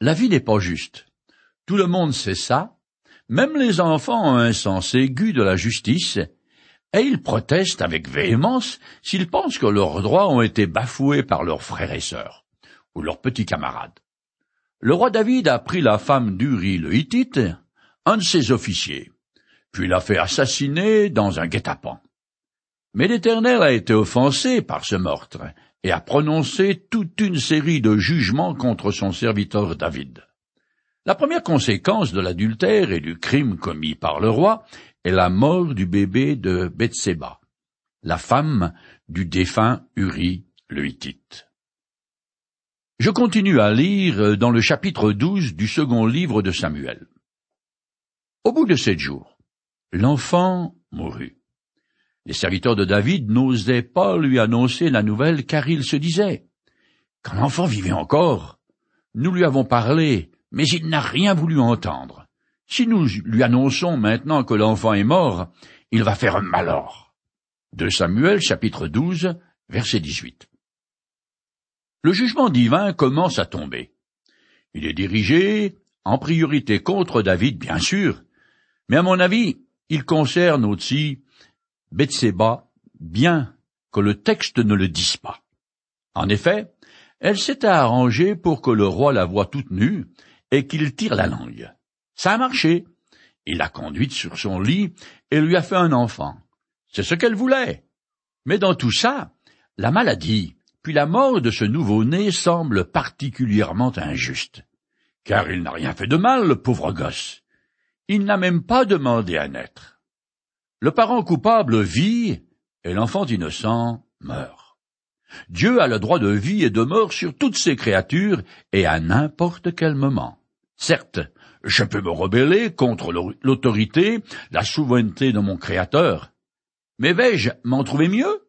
La vie n'est pas juste. Tout le monde sait ça. Même les enfants ont un sens aigu de la justice, et ils protestent avec véhémence s'ils pensent que leurs droits ont été bafoués par leurs frères et sœurs, ou leurs petits camarades. Le roi David a pris la femme d'Uri le Hittite, un de ses officiers, puis l'a fait assassiner dans un guet-apens. Mais l'Éternel a été offensé par ce meurtre, et a prononcé toute une série de jugements contre son serviteur David. La première conséquence de l'adultère et du crime commis par le roi est la mort du bébé de Bethséba, la femme du défunt Uri le Hittite. Je continue à lire dans le chapitre 12 du second livre de Samuel. Au bout de sept jours, l'enfant mourut. Les serviteurs de David n'osaient pas lui annoncer la nouvelle car ils se disaient Quand l'enfant vivait encore, nous lui avons parlé, mais il n'a rien voulu entendre. Si nous lui annonçons maintenant que l'enfant est mort, il va faire un malheur. De Samuel chapitre 12 verset 18. Le jugement divin commence à tomber. Il est dirigé en priorité contre David, bien sûr, mais à mon avis, il concerne aussi Bethséba, bien que le texte ne le dise pas. En effet, elle s'était arrangée pour que le roi la voie toute nue et qu'il tire la langue. Ça a marché. Il l'a conduite sur son lit et lui a fait un enfant. C'est ce qu'elle voulait. Mais dans tout ça, la maladie, puis la mort de ce nouveau-né semble particulièrement injuste. Car il n'a rien fait de mal, le pauvre gosse. Il n'a même pas demandé à naître. Le parent coupable vit et l'enfant innocent meurt. Dieu a le droit de vie et de mort sur toutes ses créatures et à n'importe quel moment. Certes, je peux me rebeller contre l'autorité, la souveraineté de mon Créateur, mais vais-je m'en trouver mieux?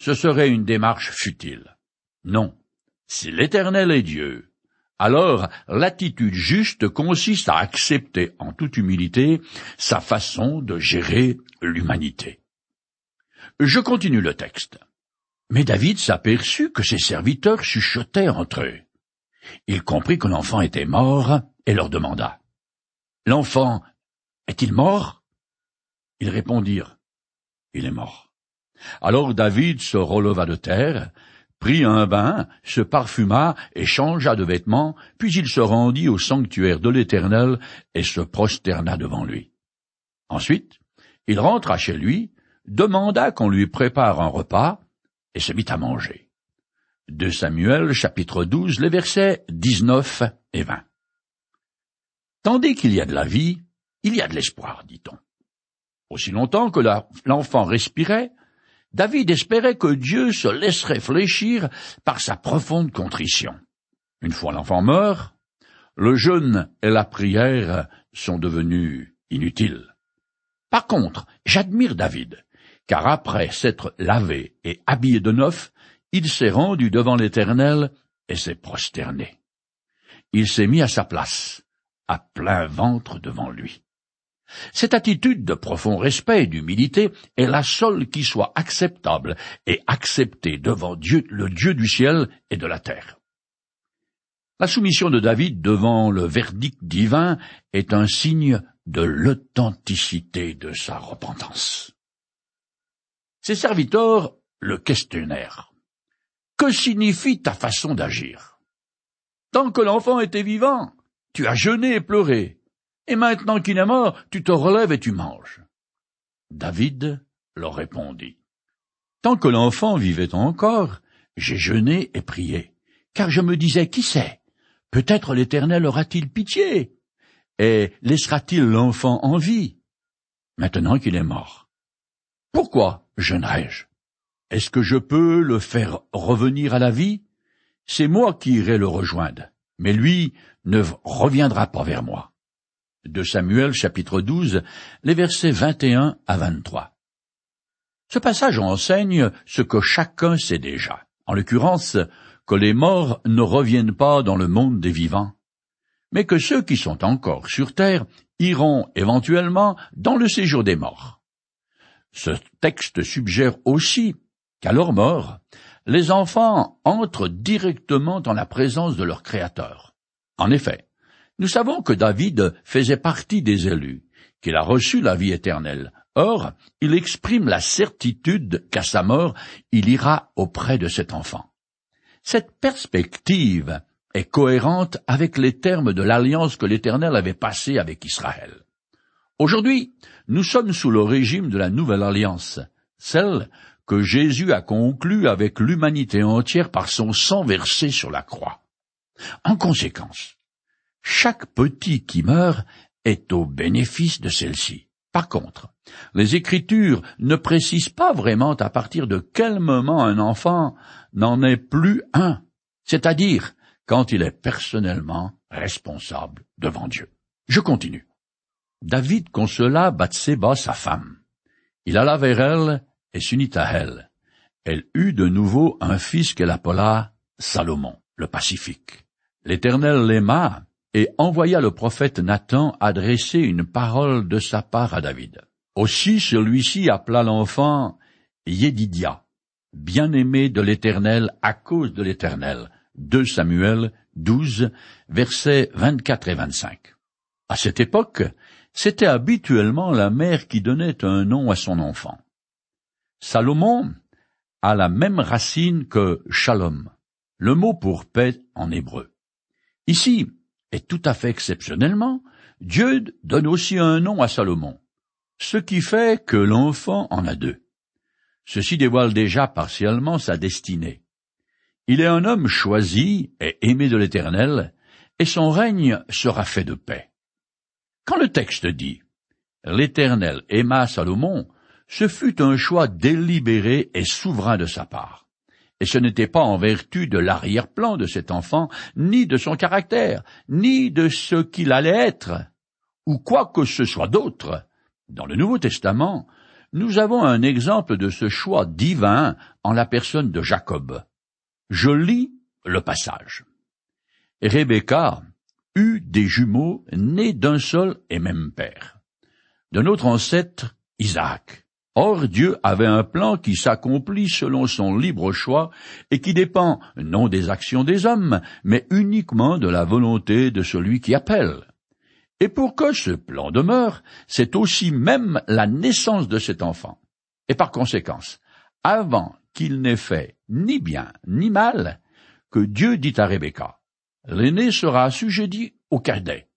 Ce serait une démarche futile. Non, si l'Éternel est Dieu, alors l'attitude juste consiste à accepter en toute humilité sa façon de gérer l'humanité. Je continue le texte. Mais David s'aperçut que ses serviteurs chuchotaient entre eux. Il comprit que l'enfant était mort et leur demanda. L'enfant est-il mort? Ils répondirent. Il est mort. Alors David se releva de terre, prit un bain, se parfuma et changea de vêtements, puis il se rendit au sanctuaire de l'Éternel et se prosterna devant lui. Ensuite, il rentra chez lui, demanda qu'on lui prépare un repas, et se mit à manger. De Samuel, chapitre 12, les versets 19 et 20. Tandis qu'il y a de la vie, il y a de l'espoir, dit-on. Aussi longtemps que l'enfant respirait, David espérait que Dieu se laisserait fléchir par sa profonde contrition. Une fois l'enfant mort, le jeûne et la prière sont devenus inutiles. Par contre, j'admire David, car après s'être lavé et habillé de neuf, il s'est rendu devant l'Éternel et s'est prosterné. Il s'est mis à sa place, à plein ventre devant lui. Cette attitude de profond respect et d'humilité est la seule qui soit acceptable et acceptée devant Dieu, le Dieu du ciel et de la terre. La soumission de David devant le verdict divin est un signe de l'authenticité de sa repentance. Ses serviteurs le questionnèrent. Que signifie ta façon d'agir? Tant que l'enfant était vivant, tu as jeûné et pleuré et maintenant qu'il est mort, tu te relèves et tu manges. David leur répondit. Tant que l'enfant vivait encore, j'ai jeûné et prié, car je me disais, qui sait, peut-être l'Éternel aura-t-il pitié, et laissera-t-il l'enfant en vie, maintenant qu'il est mort. Pourquoi jeûnerai-je? Est-ce que je peux le faire revenir à la vie? C'est moi qui irai le rejoindre, mais lui ne reviendra pas vers moi de Samuel chapitre 12, les versets 21 à 23. Ce passage enseigne ce que chacun sait déjà, en l'occurrence que les morts ne reviennent pas dans le monde des vivants, mais que ceux qui sont encore sur terre iront éventuellement dans le séjour des morts. Ce texte suggère aussi qu'à leur mort, les enfants entrent directement dans la présence de leur Créateur, En effet, nous savons que David faisait partie des élus, qu'il a reçu la vie éternelle. Or, il exprime la certitude qu'à sa mort, il ira auprès de cet enfant. Cette perspective est cohérente avec les termes de l'alliance que l'Éternel avait passée avec Israël. Aujourd'hui, nous sommes sous le régime de la nouvelle alliance, celle que Jésus a conclue avec l'humanité entière par son sang versé sur la croix. En conséquence, chaque petit qui meurt est au bénéfice de celle-ci. Par contre, les Écritures ne précisent pas vraiment à partir de quel moment un enfant n'en est plus un, c'est-à-dire quand il est personnellement responsable devant Dieu. Je continue. David consola Bathseba sa femme. Il alla vers elle et s'unit à elle. Elle eut de nouveau un fils qu'elle appela Salomon, le pacifique. L'Éternel l'aima et envoya le prophète Nathan adresser une parole de sa part à David. Aussi celui-ci appela l'enfant Yédidia, bien-aimé de l'Éternel à cause de l'Éternel. 2 Samuel 12, versets 24 et 25. À cette époque, c'était habituellement la mère qui donnait un nom à son enfant. Salomon a la même racine que shalom, le mot pour paix en hébreu. Ici, et tout à fait exceptionnellement, Dieu donne aussi un nom à Salomon, ce qui fait que l'enfant en a deux. Ceci dévoile déjà partiellement sa destinée. Il est un homme choisi et aimé de l'Éternel, et son règne sera fait de paix. Quand le texte dit L'Éternel aima Salomon, ce fut un choix délibéré et souverain de sa part et ce n'était pas en vertu de l'arrière-plan de cet enfant, ni de son caractère, ni de ce qu'il allait être, ou quoi que ce soit d'autre. Dans le Nouveau Testament, nous avons un exemple de ce choix divin en la personne de Jacob. Je lis le passage. Rebecca eut des jumeaux nés d'un seul et même père. De notre ancêtre Isaac. Or Dieu avait un plan qui s'accomplit selon son libre choix et qui dépend non des actions des hommes, mais uniquement de la volonté de celui qui appelle. Et pour que ce plan demeure, c'est aussi même la naissance de cet enfant. Et par conséquence, avant qu'il n'ait fait ni bien ni mal, que Dieu dit à Rebecca, l'aîné sera assujetti au cadet.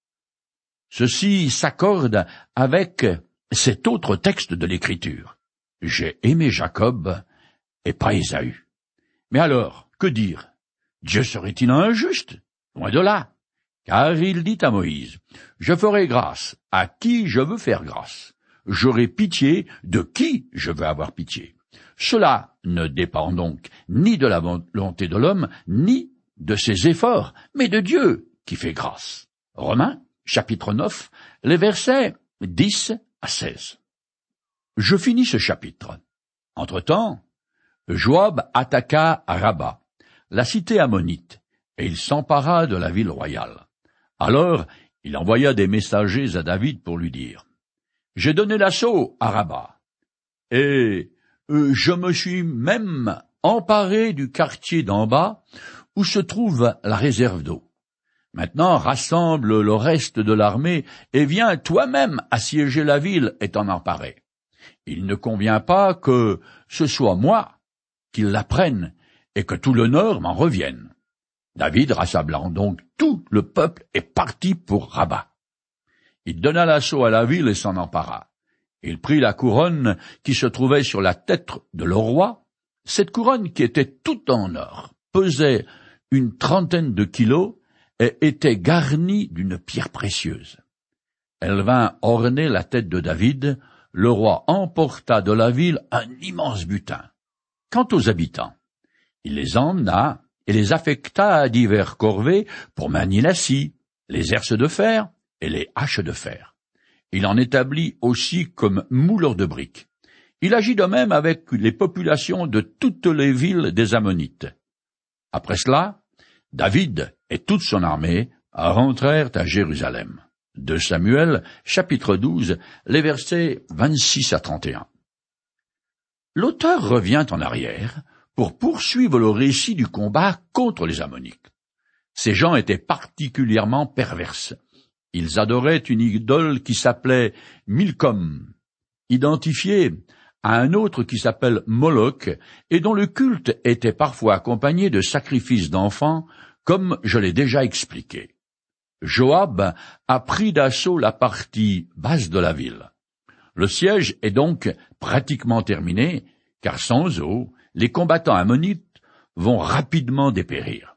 Ceci s'accorde avec cet autre texte de l'Écriture. J'ai aimé Jacob et pas Ésaü. Mais alors, que dire? Dieu serait-il injuste Loin de là. Car il dit à Moïse, Je ferai grâce à qui je veux faire grâce. J'aurai pitié de qui je veux avoir pitié. Cela ne dépend donc ni de la volonté de l'homme, ni de ses efforts, mais de Dieu qui fait grâce. Romains, chapitre 9, les versets 10 à 16. Je finis ce chapitre. Entre-temps, Joab attaqua Rabat, la cité ammonite, et il s'empara de la ville royale. Alors, il envoya des messagers à David pour lui dire, J'ai donné l'assaut à Rabat, et euh, je me suis même emparé du quartier d'en bas où se trouve la réserve d'eau. Maintenant rassemble le reste de l'armée et viens toi-même assiéger la ville et t'en emparer. Il ne convient pas que ce soit moi qui la prenne et que tout l'honneur m'en revienne. David, rassemblant donc tout le peuple, est parti pour Rabat. Il donna l'assaut à la ville et s'en empara. Il prit la couronne qui se trouvait sur la tête de le roi. Cette couronne qui était toute en or pesait une trentaine de kilos était garnie d'une pierre précieuse. Elle vint orner la tête de David, le roi emporta de la ville un immense butin. Quant aux habitants, il les emmena et les affecta à divers corvées pour manier la scie, les herses de fer et les haches de fer. Il en établit aussi comme mouleurs de briques. Il agit de même avec les populations de toutes les villes des Ammonites. Après cela, David et toute son armée rentrèrent à Jérusalem de Samuel, chapitre 12, les versets 26 à 31. L'auteur revient en arrière pour poursuivre le récit du combat contre les Ammonites. Ces gens étaient particulièrement perverses. Ils adoraient une idole qui s'appelait Milcom, identifiée à un autre qui s'appelle Moloch, et dont le culte était parfois accompagné de sacrifices d'enfants, comme je l'ai déjà expliqué. Joab a pris d'assaut la partie basse de la ville. Le siège est donc pratiquement terminé, car sans eau, les combattants ammonites vont rapidement dépérir.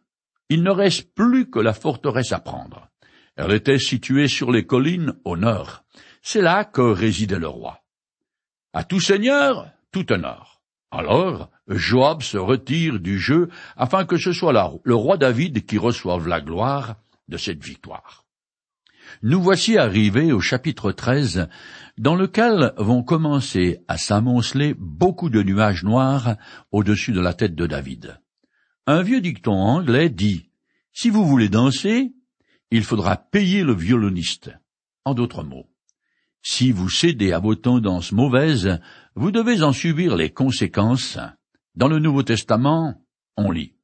Il ne reste plus que la forteresse à prendre. Elle était située sur les collines au nord. C'est là que résidait le roi. À tout seigneur, tout honneur. Alors, Joab se retire du jeu afin que ce soit le roi David qui reçoive la gloire de cette victoire. Nous voici arrivés au chapitre 13, dans lequel vont commencer à s'amonceler beaucoup de nuages noirs au-dessus de la tête de David. Un vieux dicton anglais dit Si vous voulez danser, il faudra payer le violoniste. En d'autres mots, si vous cédez à vos tendances mauvaises, vous devez en subir les conséquences. Dans le Nouveau Testament, on lit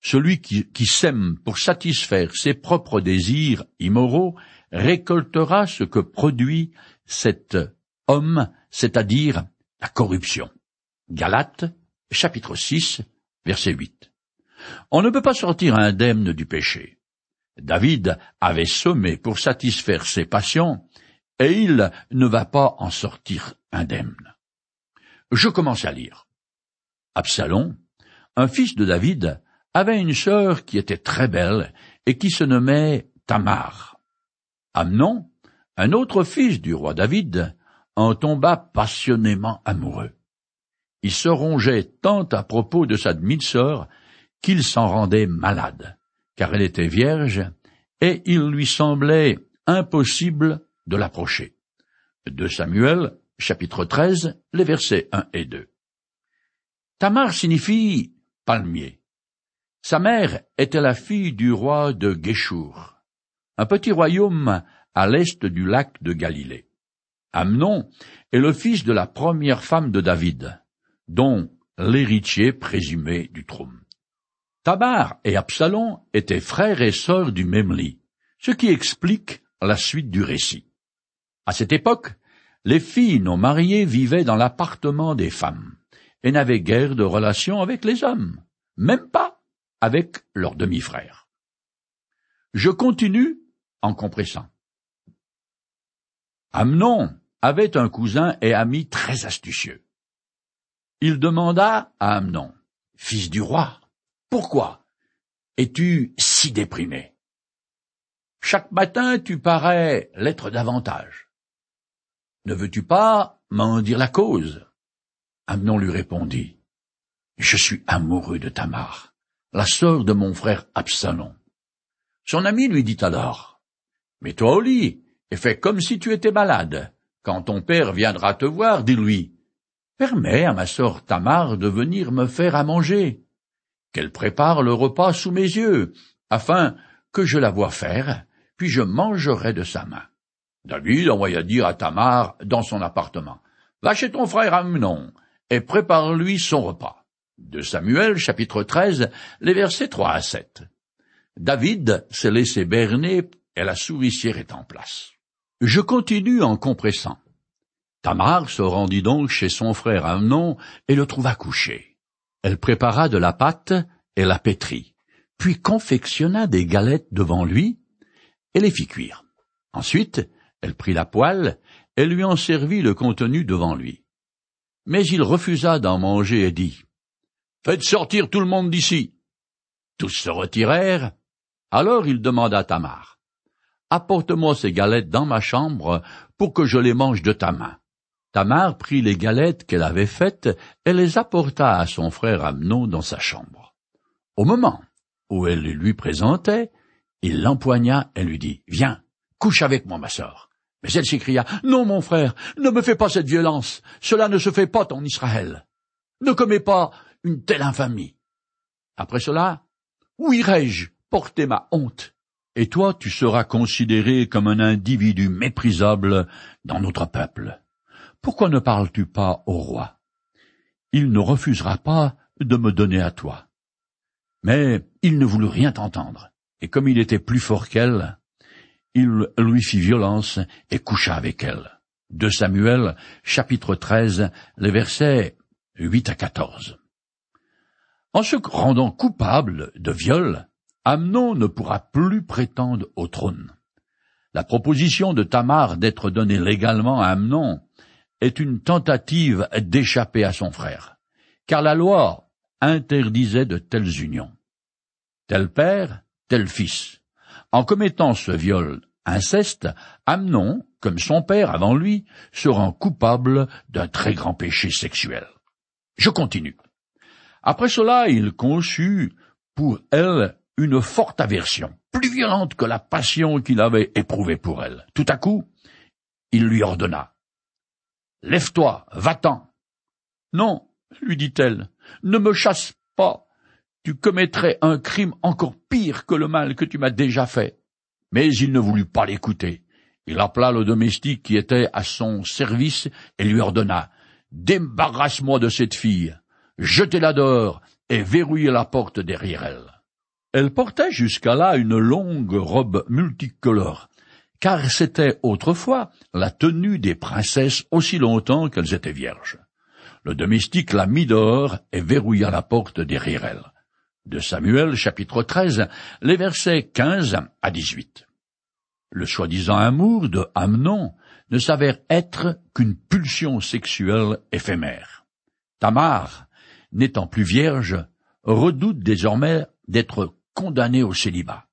Celui qui, sème pour satisfaire ses propres désirs immoraux récoltera ce que produit cet homme, c'est-à-dire la corruption. Galates, chapitre 6, verset 8. On ne peut pas sortir indemne du péché. David avait semé pour satisfaire ses passions, et il ne va pas en sortir indemne. Je commence à lire. Absalom, un fils de David, avait une sœur qui était très belle et qui se nommait Tamar. Amnon, un autre fils du roi David, en tomba passionnément amoureux. Il se rongeait tant à propos de sa demi-sœur qu'il s'en rendait malade car elle était vierge, et il lui semblait impossible de l'approcher. De Samuel, chapitre 13, les versets 1 et 2. Tamar signifie palmier. Sa mère était la fille du roi de Guéchour, un petit royaume à l'est du lac de Galilée. Amnon est le fils de la première femme de David, dont l'héritier présumé du trône. Tabar et Absalom étaient frères et sœurs du même lit, ce qui explique la suite du récit. À cette époque, les filles non mariées vivaient dans l'appartement des femmes et n'avaient guère de relation avec les hommes, même pas avec leurs demi-frères. Je continue en compressant. Amnon avait un cousin et ami très astucieux. Il demanda à Amnon, fils du roi, pourquoi es-tu si déprimé? Chaque matin tu parais l'être davantage. Ne veux-tu pas m'en dire la cause? Amnon lui répondit. Je suis amoureux de Tamar, la sœur de mon frère Absalom. Son ami lui dit alors. Mets-toi au lit et fais comme si tu étais malade. Quand ton père viendra te voir, dis-lui. Permets à ma sœur Tamar de venir me faire à manger qu'elle prépare le repas sous mes yeux, afin que je la voie faire, puis je mangerai de sa main. David envoya dire à Tamar dans son appartement, Va chez ton frère Amnon, et prépare-lui son repas. De Samuel, chapitre 13, les versets 3 à 7. David s'est laissé berner, et la souricière est en place. Je continue en compressant. Tamar se rendit donc chez son frère Amnon et le trouva couché. Elle prépara de la pâte et la pétrit, puis confectionna des galettes devant lui et les fit cuire. Ensuite, elle prit la poêle et lui en servit le contenu devant lui. Mais il refusa d'en manger et dit, Faites sortir tout le monde d'ici. Tous se retirèrent. Alors il demanda à Tamar, Apporte-moi ces galettes dans ma chambre pour que je les mange de ta main. Tamar prit les galettes qu'elle avait faites et les apporta à son frère Amnon dans sa chambre. Au moment où elle les lui présentait, il l'empoigna et lui dit, Viens, couche avec moi, ma sœur. Mais elle s'écria, Non, mon frère, ne me fais pas cette violence. Cela ne se fait pas en Israël. Ne commets pas une telle infamie. Après cela, où irai-je porter ma honte? Et toi, tu seras considéré comme un individu méprisable dans notre peuple. Pourquoi ne parles-tu pas au roi? Il ne refusera pas de me donner à toi. Mais il ne voulut rien entendre, et comme il était plus fort qu'elle, il lui fit violence et coucha avec elle. De Samuel, chapitre 13, les versets 8 à 14. En se rendant coupable de viol, Amnon ne pourra plus prétendre au trône. La proposition de Tamar d'être donnée légalement à Amnon est une tentative d'échapper à son frère, car la loi interdisait de telles unions. Tel père, tel fils. En commettant ce viol inceste, Amnon, comme son père avant lui, se rend coupable d'un très grand péché sexuel. Je continue. Après cela, il conçut pour elle une forte aversion, plus violente que la passion qu'il avait éprouvée pour elle. Tout à coup, il lui ordonna. Lève-toi, va-t'en. Non, lui dit-elle, ne me chasse pas. Tu commettrais un crime encore pire que le mal que tu m'as déjà fait. Mais il ne voulut pas l'écouter. Il appela le domestique qui était à son service et lui ordonna Débarrasse-moi de cette fille, jetez-la dehors et verrouillez la porte derrière elle. Elle portait jusqu'à là une longue robe multicolore, car c'était autrefois la tenue des princesses aussi longtemps qu'elles étaient vierges. Le domestique la mit dehors et verrouilla la porte derrière elle. De Samuel chapitre 13, les versets 15 à 18. Le soi-disant amour de Amnon ne s'avère être qu'une pulsion sexuelle éphémère. Tamar, n'étant plus vierge, redoute désormais d'être condamnée au célibat,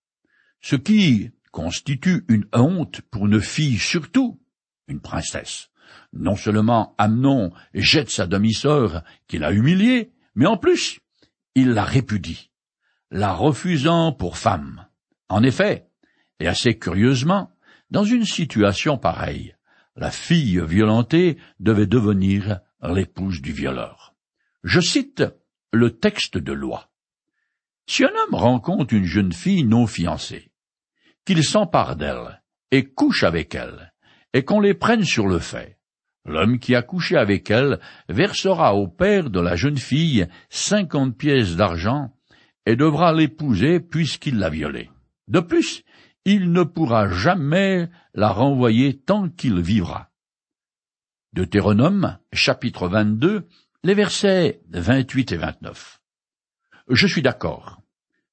ce qui constitue une honte pour une fille, surtout une princesse. Non seulement Amnon jette sa demi-sœur qu'il a humiliée, mais en plus, il la répudie, la refusant pour femme. En effet, et assez curieusement, dans une situation pareille, la fille violentée devait devenir l'épouse du violeur. Je cite le texte de loi. Si un homme rencontre une jeune fille non fiancée, qu'il s'empare d'elle et couche avec elle, et qu'on les prenne sur le fait, l'homme qui a couché avec elle versera au père de la jeune fille cinquante pièces d'argent et devra l'épouser puisqu'il l'a violée. De plus, il ne pourra jamais la renvoyer tant qu'il vivra. Deutéronome, chapitre 22, les versets 28 et 29. Je suis d'accord.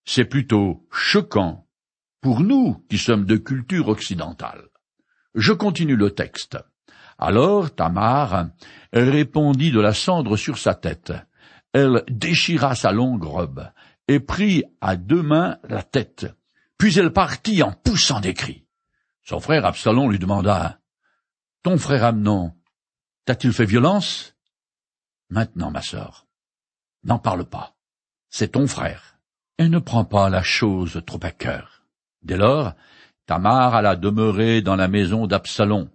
C'est plutôt choquant pour nous qui sommes de culture occidentale. Je continue le texte. Alors Tamar répondit de la cendre sur sa tête. Elle déchira sa longue robe et prit à deux mains la tête puis elle partit en poussant des cris. Son frère Absalom lui demanda Ton frère Amnon, t'a-t-il fait violence Maintenant, ma sœur, n'en parle pas. C'est ton frère. Et ne prends pas la chose trop à cœur. Dès lors, Tamar alla demeurer dans la maison d'Absalom,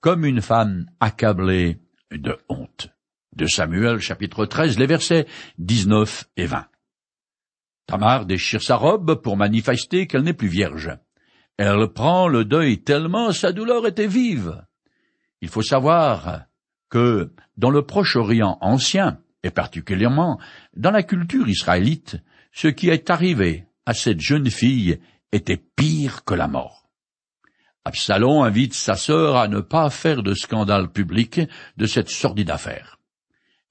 comme une femme accablée de honte. De Samuel chapitre 13, les versets 19 et 20. Tamar déchire sa robe pour manifester qu'elle n'est plus vierge. Elle prend le deuil tellement sa douleur était vive. Il faut savoir que dans le Proche-Orient ancien, et particulièrement dans la culture israélite, ce qui est arrivé à cette jeune fille était pire que la mort. Absalom invite sa sœur à ne pas faire de scandale public de cette sordide affaire.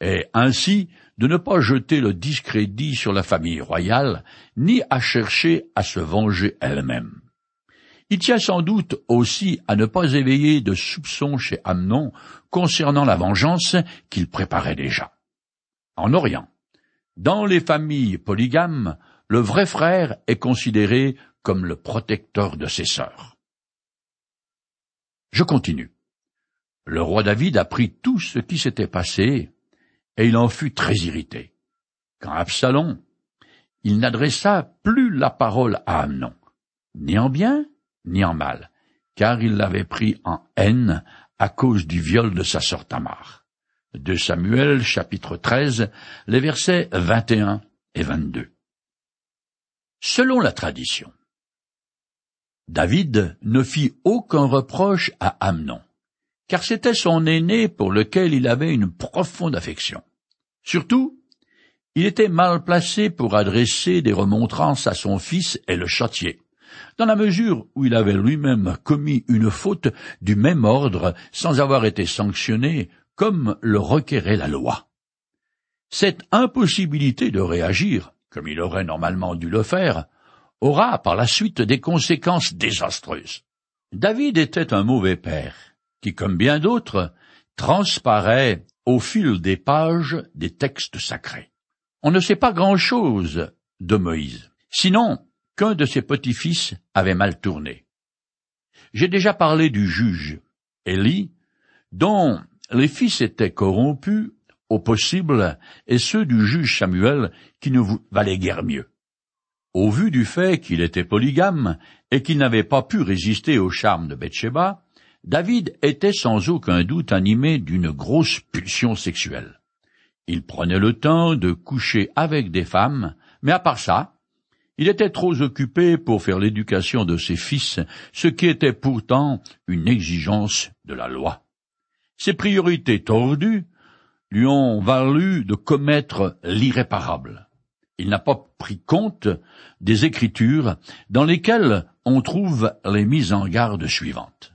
Et ainsi, de ne pas jeter le discrédit sur la famille royale, ni à chercher à se venger elle-même. Il tient sans doute aussi à ne pas éveiller de soupçons chez Amnon concernant la vengeance qu'il préparait déjà. En Orient, dans les familles polygames, le vrai frère est considéré comme le protecteur de ses sœurs. Je continue. Le roi David apprit tout ce qui s'était passé et il en fut très irrité. Quand Absalom, il n'adressa plus la parole à Amnon, ni en bien, ni en mal, car il l'avait pris en haine à cause du viol de sa sœur Tamar. De Samuel, chapitre 13, les versets 21 et 22. Selon la tradition, David ne fit aucun reproche à Amnon, car c'était son aîné pour lequel il avait une profonde affection. Surtout, Il était mal placé pour adresser des remontrances à son fils et le châtier, dans la mesure où il avait lui-même commis une faute du même ordre sans avoir été sanctionné comme le requérait la loi. Cette impossibilité de réagir, comme il aurait normalement dû le faire, aura par la suite des conséquences désastreuses. David était un mauvais père, qui, comme bien d'autres, transparaît au fil des pages des textes sacrés. On ne sait pas grand-chose de Moïse, sinon qu'un de ses petits-fils avait mal tourné. J'ai déjà parlé du juge, Élie, dont les fils étaient corrompus au possible, et ceux du juge Samuel qui ne valaient guère mieux. Au vu du fait qu'il était polygame et qu'il n'avait pas pu résister au charme de Bathsheba, David était sans aucun doute animé d'une grosse pulsion sexuelle. Il prenait le temps de coucher avec des femmes, mais à part ça, il était trop occupé pour faire l'éducation de ses fils, ce qui était pourtant une exigence de la loi. Ses priorités tordues lui ont valu de commettre l'irréparable il n'a pas pris compte des Écritures dans lesquelles on trouve les mises en garde suivantes.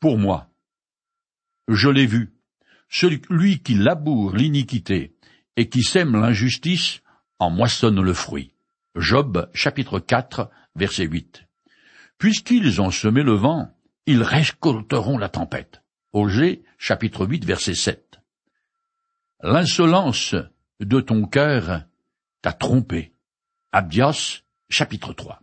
Pour moi, je l'ai vu, celui qui laboure l'iniquité et qui sème l'injustice en moissonne le fruit. Job chapitre 4 verset 8. Puisqu'ils ont semé le vent, ils récolteront la tempête. Chapitre 8 verset 7. L'insolence de ton cœur t'a trompé. Abdias, chapitre 3.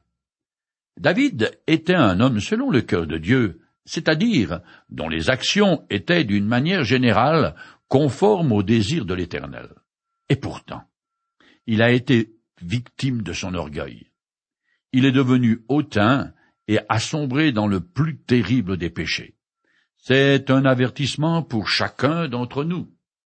David était un homme selon le cœur de Dieu, c'est-à-dire dont les actions étaient d'une manière générale conformes au désir de l'Éternel. Et pourtant, il a été victime de son orgueil. Il est devenu hautain et assombré dans le plus terrible des péchés. C'est un avertissement pour chacun d'entre nous.